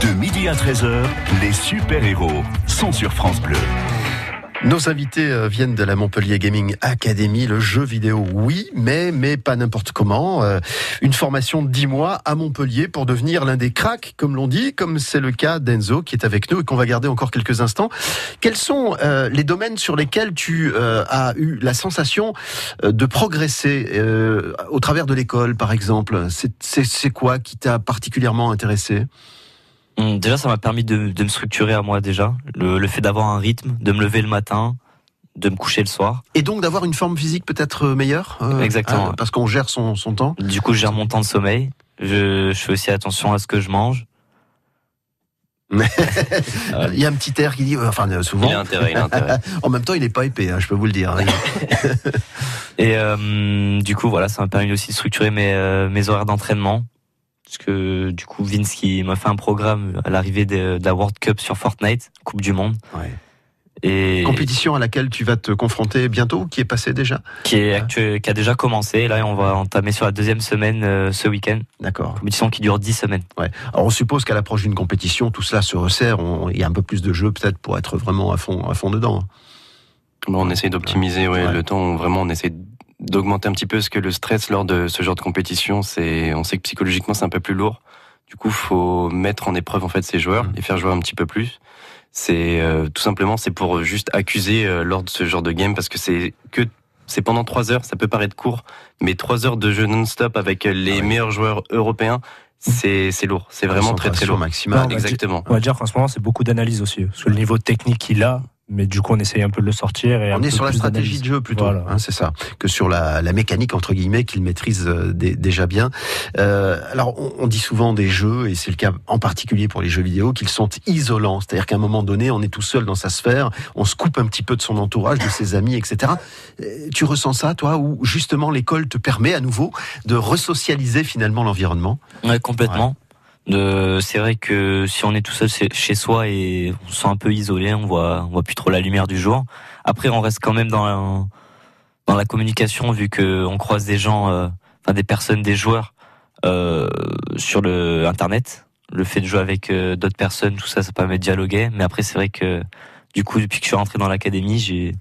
De midi à 13h, les super-héros sont sur France Bleu. Nos invités euh, viennent de la Montpellier Gaming Academy, le jeu vidéo, oui, mais, mais pas n'importe comment. Euh, une formation de 10 mois à Montpellier pour devenir l'un des cracks, comme l'on dit, comme c'est le cas d'Enzo qui est avec nous et qu'on va garder encore quelques instants. Quels sont euh, les domaines sur lesquels tu as eu la sensation de progresser au travers de l'école, par exemple? C'est- quoi qui t'a particulièrement intéressé? Déjà, ça m'a permis de, de me structurer à moi déjà. Le, le fait d'avoir un rythme, de me lever le matin, de me coucher le soir. Et donc d'avoir une forme physique peut-être meilleure euh, Exactement. euh, Parce qu'on gère son, son temps Du coup, je gère mon temps de sommeil. Je, je fais aussi attention à ce que je mange. Il y a un petit air qui dit, euh, enfin euh, souvent. Il a intérêt, il a intérêt. en même temps, il n'est pas épais, hein, je peux vous le dire. hein. Et euh, du coup, voilà, ça m'a permis aussi de structurer mes, euh, mes horaires d'entraînement. Parce que du coup, Vince qui m'a fait un programme à l'arrivée de, de la World Cup sur Fortnite, Coupe du Monde. Et Compétition à laquelle tu vas te confronter bientôt, qui est passée déjà qui, est actu- qui a déjà commencé. Là, on va entamer sur la deuxième semaine euh, ce week-end. D'accord. Compétition qui dure 10 semaines. Ouais. Alors on suppose qu'à l'approche d'une compétition, tout cela se resserre. Il y a un peu plus de jeux peut-être pour être vraiment à fond, à fond dedans. Bon, on essaye d'optimiser ouais, le temps. Vraiment, on essaie d'augmenter un petit peu ce que le stress lors de ce genre de compétition, c'est, on sait que psychologiquement c'est un peu plus lourd. Du coup, faut mettre en épreuve en fait ces joueurs, les faire jouer un petit peu plus. C'est euh, tout simplement c'est pour juste accuser euh, lors de ce genre de game parce que c'est que c'est pendant trois heures, ça peut paraître court, mais trois heures de jeu non-stop avec euh, les meilleurs joueurs européens, c'est c'est lourd, c'est vraiment très très lourd. va Exactement. On va dire qu'en ce moment, c'est beaucoup d'analyse aussi. Parce que le niveau technique qu'il a, mais du coup, on essaye un peu de le sortir. Et On est sur la stratégie de jeu plutôt, Voilà. hein, c'est ça, que sur la, la mécanique entre guillemets qu'il maîtrise euh, dé- déjà bien. Euh, alors on, on dit souvent des jeux, et c'est le cas en particulier pour les jeux vidéo, qu'ils sont isolants, c'est-à-dire qu'à un moment donné, on est tout seul dans sa sphère, on se coupe un petit peu de son entourage, de ses amis, etc. Euh, Tu ressens ça, toi, où justement l'école te permet à nouveau de resocialiser finalement l'environnement? Ouais, complètement. C'est vrai que si on est tout seul chez- chez soi et on se sent un peu isolé, on voit, on voit plus trop la lumière du jour. Après, on reste quand même dans la, dans la communication vu que on croise des gens, euh, enfin des personnes, des joueurs euh, sur le internet. Le fait de jouer avec euh, d'autres personnes, tout ça, ça permet de dialoguer. Mais après, c'est vrai que du coup, depuis que je suis rentré dans l'académie, j'ai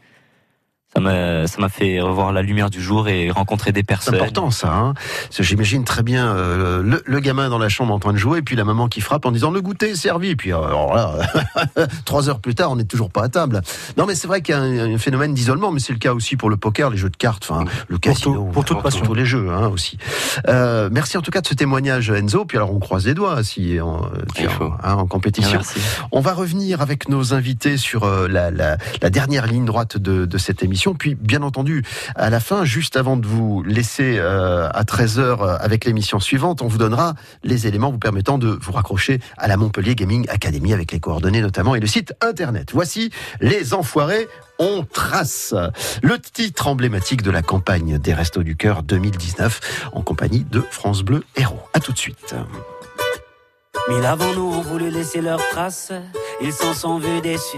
ça m'a ça m'a fait revoir la lumière du jour et rencontrer des C'est personnes. important ça. Hein Parce que J'imagine très bien euh, le, le gamin dans la chambre en train de jouer, et puis la maman qui frappe en disant le goûter est servi. Et puis euh, alors là, trois heures plus tard, on n'est toujours pas à table. Non, mais c'est vrai qu'il y a un, un phénomène d'isolement, mais c'est le cas aussi pour le poker, les jeux de cartes, enfin le casino, pour toute passion. tous les jeux hein, aussi. Euh, merci en tout cas de ce témoignage, Enzo. Puis alors on croise les doigts si on, hein, en compétition. Merci. On va revenir avec nos invités sur euh, la, la- la dernière ligne droite de, de cette émission. Puis, bien entendu, à la fin, juste avant de vous laisser euh, à 13h avec l'émission suivante, on vous donnera les éléments vous permettant de vous raccrocher à la Montpellier Gaming Academy avec les coordonnées notamment et le site internet. Voici Les Enfoirés. On trace le titre emblématique de la campagne des Restos du Cœur 2019 en compagnie de France Bleu Héros. À tout de suite. Mille avant nous ont voulu laisser ils s'en sont vus déçus.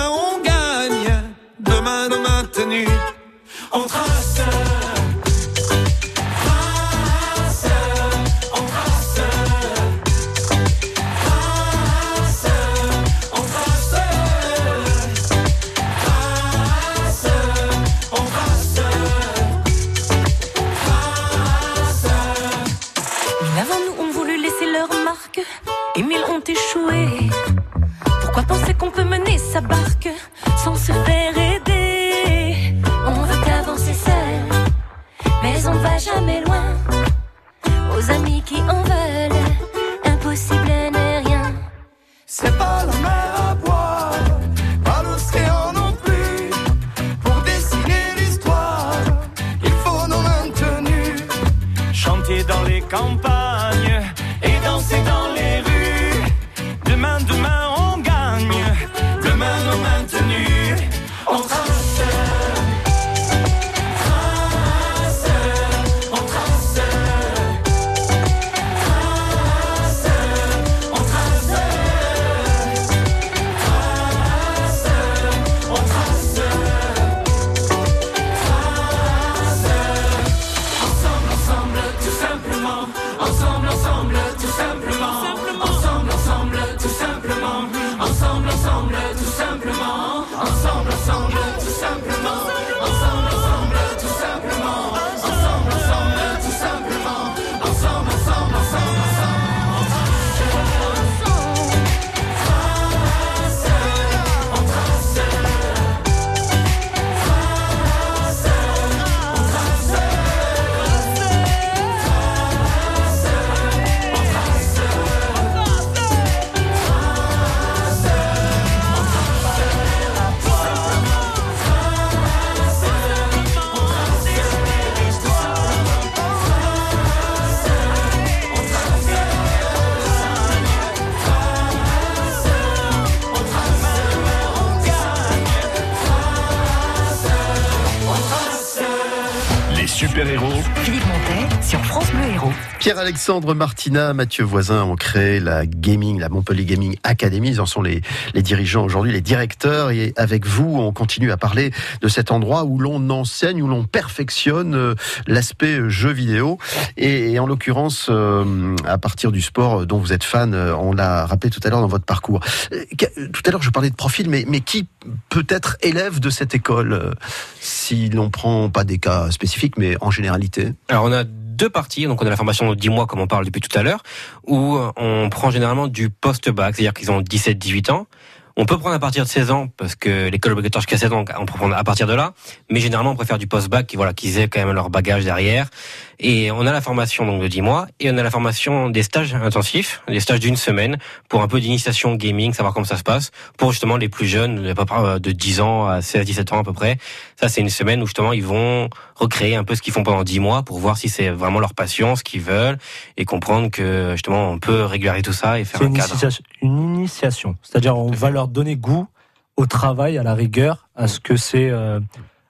Mille avant nous ont voulu laisser leur marque, et mille ont échoué. Pourquoi penser qu'on peut mener sa barque? Pierre-Alexandre Martina, Mathieu Voisin ont créé la Gaming, la Montpellier Gaming Academy. Ils en sont les, dirigeants aujourd'hui, les directeurs. Et avec vous, on continue à parler de cet endroit où l'on enseigne, où l'on perfectionne euh, l'aspect euh, jeu vidéo. Et, en l'occurrence, euh, à partir du sport dont vous êtes fan, on l'a rappelé tout à l'heure dans votre parcours. Tout à l'heure, je parlais de profil, mais, qui peut être élève de cette école si l'on prend pas des cas spécifiques, mais en généralité? Alors on a deux parties, donc on a la formation de 10 mois comme on parle depuis tout à l'heure, où on prend généralement du post-bac, c'est-à-dire qu'ils ont 17-18 ans. On peut prendre à partir de 16 ans, parce que l'école obligatoire jusqu'à 16 ans, on peut prendre à partir de là. Mais généralement, on préfère du post-bac, qui voilà, qu'ils aient quand même leur bagage derrière. Et on a la formation donc de 10 mois, et on a la formation des stages intensifs, des stages d'une semaine, pour un peu d'initiation gaming, savoir comment ça se passe, pour justement les plus jeunes, de 10 ans à 16 17 ans à peu près. Ça, c'est une semaine où justement ils vont recréer un peu ce qu'ils font pendant 10 mois pour voir si c'est vraiment leur passion, ce qu'ils veulent, et comprendre que justement on peut régulariser tout ça et faire un une, cadre. initiation- une initiation. C'est-à-dire, on va leur donner goût au travail, à la rigueur, à ce que c'est, euh,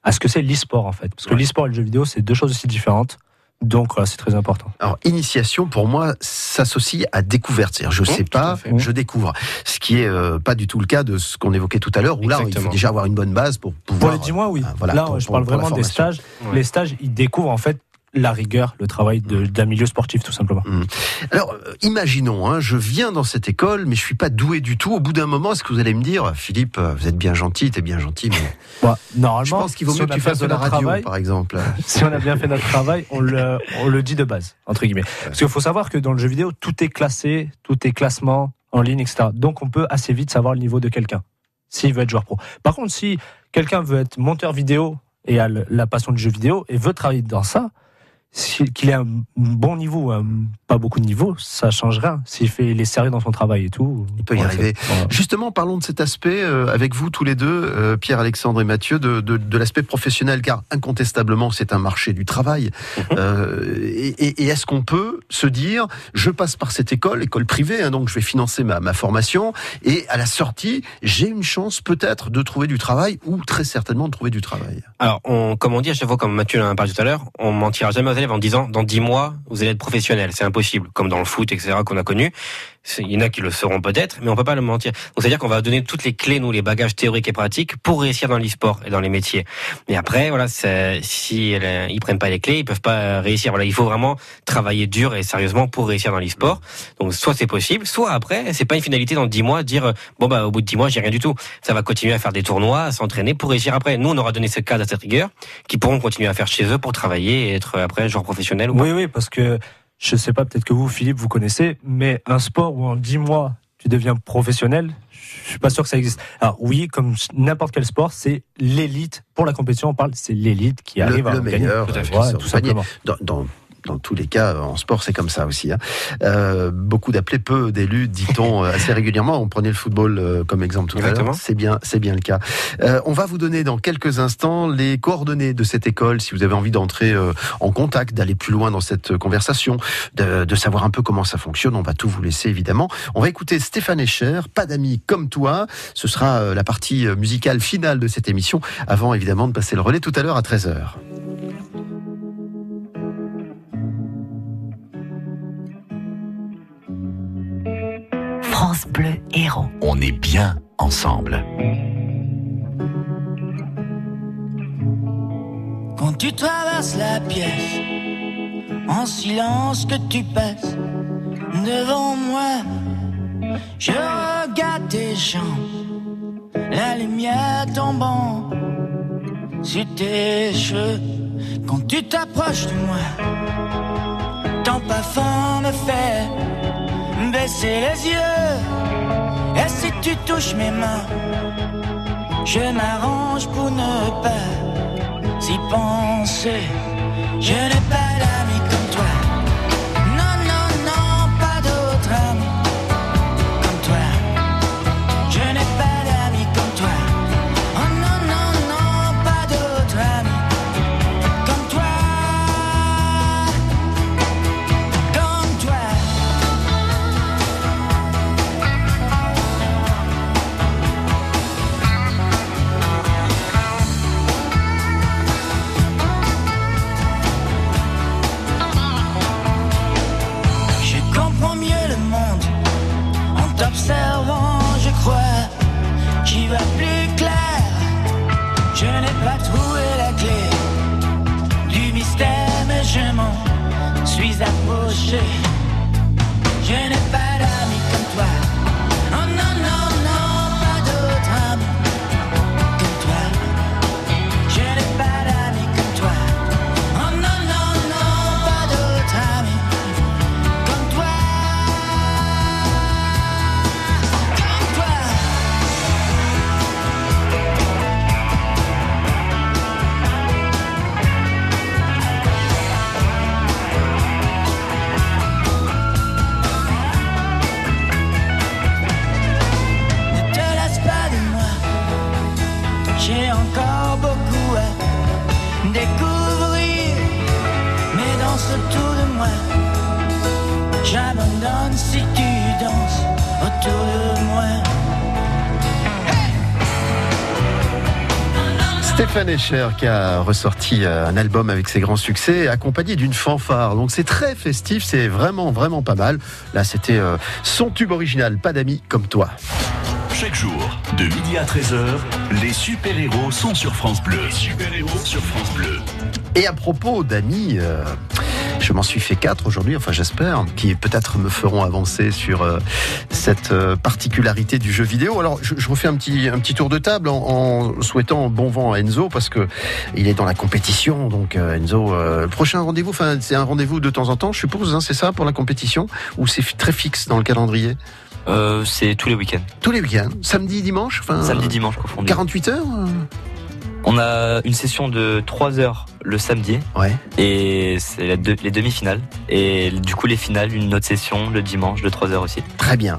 à ce que c'est l'e-sport en fait. Parce que l'e-sport et le jeu vidéo, c'est deux choses aussi différentes. Donc, voilà, c'est très important. Alors, initiation, pour moi, s'associe à découverte. C'est-à-dire, je sais pas, je découvre. Ce qui est euh, pas du tout le cas de ce qu'on évoquait tout à l'heure, où là, il faut déjà avoir une bonne base pour pouvoir. Pour les 10 mois, oui. euh, voilà, Là, pour- je pour- parle pour vraiment des stages. Les stages, ils découvrent en fait la rigueur, le travail de- d'un milieu sportif, tout simplement. Alors, euh, imaginons, hein, je viens dans cette école, mais je suis pas doué du tout. Au bout d'un moment, est-ce que vous allez me dire, Philippe, euh, vous êtes bien gentil, t'es bien gentil, mais Bah, normalement, je pense qu'il vaut si mieux que tu fasses de la radio, travail- par exemple. si on a bien fait notre travail, on le, on le dit de base, entre guillemets. Parce qu'il faut savoir que dans le jeu vidéo, tout est classé, tout est classement en ligne, etc. Donc on peut assez vite savoir le niveau de quelqu'un, s'il veut être joueur pro. Par contre, si quelqu'un veut être monteur vidéo et a la passion du jeu vidéo et veut travailler dans ça, qu'il ait un bon niveau, ou un pas beaucoup de niveau, ça change rien. S'il fait, il est sérieux dans son travail et tout. Il peut y arriver. Voilà. Justement, parlons de cet aspect euh, avec vous tous les deux, euh, Pierre-Alexandre et Mathieu, de, de, de l'aspect professionnel, car incontestablement, c'est un marché du travail. Euh, et et- et est-ce qu'on peut se dire, je passe par cette école, école privée, hein, donc je vais financer ma, ma formation, et à la sortie, j'ai une chance peut-être de trouver du travail, ou très certainement de trouver du travail? Alors, on, comme on dit à chaque fois, comme Mathieu en a parlé tout à l'heure, on mentira jamais aux en disant dans 10 mois, vous allez être professionnel. C'est impossible. Comme dans le foot, etc., qu'on a connu. Il y en a qui le seront peut-être, mais on peut pas le mentir. Donc, c'est-à-dire qu'on va donner toutes les clés, nous, les bagages théoriques et pratiques pour réussir dans l'e-sport et dans les métiers. Et après, voilà, si euh, ils prennent pas les clés, ils peuvent pas euh, réussir. Voilà, il faut vraiment travailler dur et sérieusement pour réussir dans l'e-sport. Donc, soit c'est possible, soit après, c'est pas une finalité dans 10 mois, dire, euh, bon, bah, au bout de 10 mois, j'ai rien du tout. Ça va continuer à faire des tournois, à s'entraîner pour réussir après. Nous, on aura donné ce cadre à cette rigueur, qui pourront continuer à faire chez eux pour travailler et être après joueur professionnel. Oui, oui, parce que je sais pas, peut-être que vous, Philippe, vous connaissez, mais un sport où en 10 mois, tu deviens professionnel, je suis pas sûr que ça existe. Alors oui, comme n'importe quel sport, c'est l'élite. Pour la compétition, on parle, c'est l'élite qui Le, arrive à le gagner. meilleur, Tout à fait. Ouais, tout du panier. simplement. Dans, dans, dans tous les cas, en sport, c'est comme ça aussi. hein. Euh, beaucoup d'appelés, peu d'élus, dit-on assez régulièrement. On prenait le football euh, comme exemple tout à l'heure. C'est bien, c'est bien le cas. Euh, on va vous donner dans quelques instants les coordonnées de cette école, si vous avez envie d'entrer euh, en contact, d'aller plus loin dans cette conversation, de, de savoir un peu comment ça fonctionne. On va tout vous laisser évidemment. On va écouter Stéphane Escher, pas d'amis comme toi. Ce sera la partie musicale finale de cette émission, avant évidemment de passer le relais tout à l'heure à 13h. France Bleu Héros. On est bien ensemble. Quand tu traverses la pièce, en silence que tu passes devant moi, je regarde tes jambes, la lumière tombant sur tes cheveux. Quand tu t'approches de moi, ton parfum me fait baisser les yeux. Et si tu touches mes mains, je m'arrange pour ne pas s'y penser. Je n'ai pas Qui a ressorti euh, un album avec ses grands succès, accompagné d'une fanfare. Donc c'est très festif, c'est vraiment vraiment pas mal. Là c'était euh, son tube original, pas d'amis comme toi. Chaque jour, de midi à 13h, les super-héros sont sur France Bleu. Les super-héros sur France Bleu. Et à propos d'amis, euh, je m'en suis fait quatre aujourd'hui, enfin j'espère, qui peut-être me feront avancer sur euh, cette euh, particularité du jeu vidéo. Alors je, je refais un petit, un petit tour de table en, en souhaitant bon vent à Enzo parce que il est dans la compétition. Donc euh, Enzo, euh, le prochain rendez-vous, enfin c'est un rendez-vous de temps en temps, je suppose, hein, c'est ça pour la compétition? Ou c'est très fixe dans le calendrier? C'est tous les week-ends. Tous les week-ends, samedi, dimanche, enfin Samedi, dimanche, confondu. 48 heures. On a une session de 3 heures le samedi. Ouais. Et c'est les demi-finales. Et du coup, les finales, une autre session le dimanche de 3h aussi. Très bien.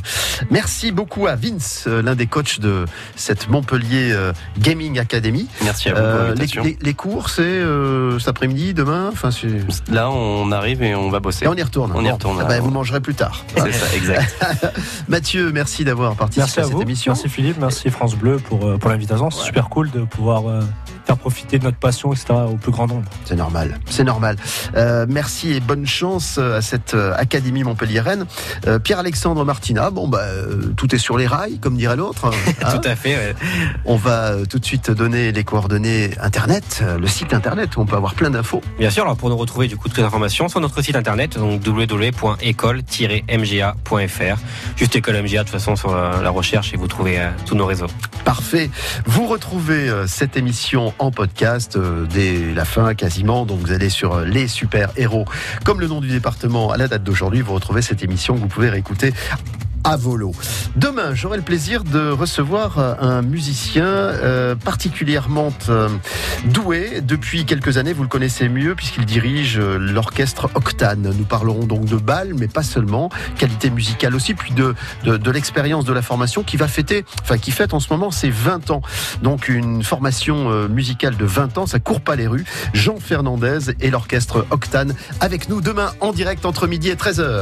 Merci beaucoup à Vince, euh, l'un des coachs de cette Montpellier euh, Gaming Academy. Merci à vous pour Euh, les, l'invitation. les- les cours, c'est euh, cet après-midi, demain enfin, c'est- Là, on arrive et on va bosser. Et on y retourne. On y retourne. Ah bah, vous mangerez plus tard. C'est ça, exact. Mathieu, merci d'avoir participé Merci à à cette vous. émission. Merci Philippe, merci France Bleu pour, pour l'invitation. C'est super cool de pouvoir euh, faire profiter de notre passion, etc. au plus grand nombre. C'est normal, c'est normal. Euh, merci et bonne chance à cette euh, Académie Montpellier-Rennes. Euh, Pierre-Alexandre Martina, bon bah euh, tout est sur les rails, comme dirait l'autre. hein. Tout à fait. ouais. On va euh, tout de suite donner les coordonnées internet, euh, le site internet où on peut avoir plein d'infos. Bien sûr, alors pour nous retrouver du coup toutes les informations sur notre site internet, donc www.école-mga.fr. Juste école MGA de toute façon sur euh, la recherche et vous trouvez euh, tous nos réseaux. Parfait. Vous retrouvez euh, cette émission en podcast euh, dès la fin quasiment. Donc vous allez sur euh, les super héros, comme le nom du département à la date d'aujourd'hui. Vous retrouvez cette émission que vous pouvez réécouter à volo. Demain, j'aurai le plaisir de recevoir euh, un musicien euh, particulièrement euh, doué. Depuis quelques années, vous le connaissez mieux puisqu'il dirige l'orchestre Octane. Nous parlerons donc de bal, mais pas seulement, qualité musicale aussi, puis de, de, l'expérience de la formation qui va fêter, enfin qui fête en ce moment ses 20 ans. Donc une formation musicale de 20 ans, ça court pas les rues. Jean Fernandez et l'orchestre Octane avec nous demain en direct entre midi et 13h.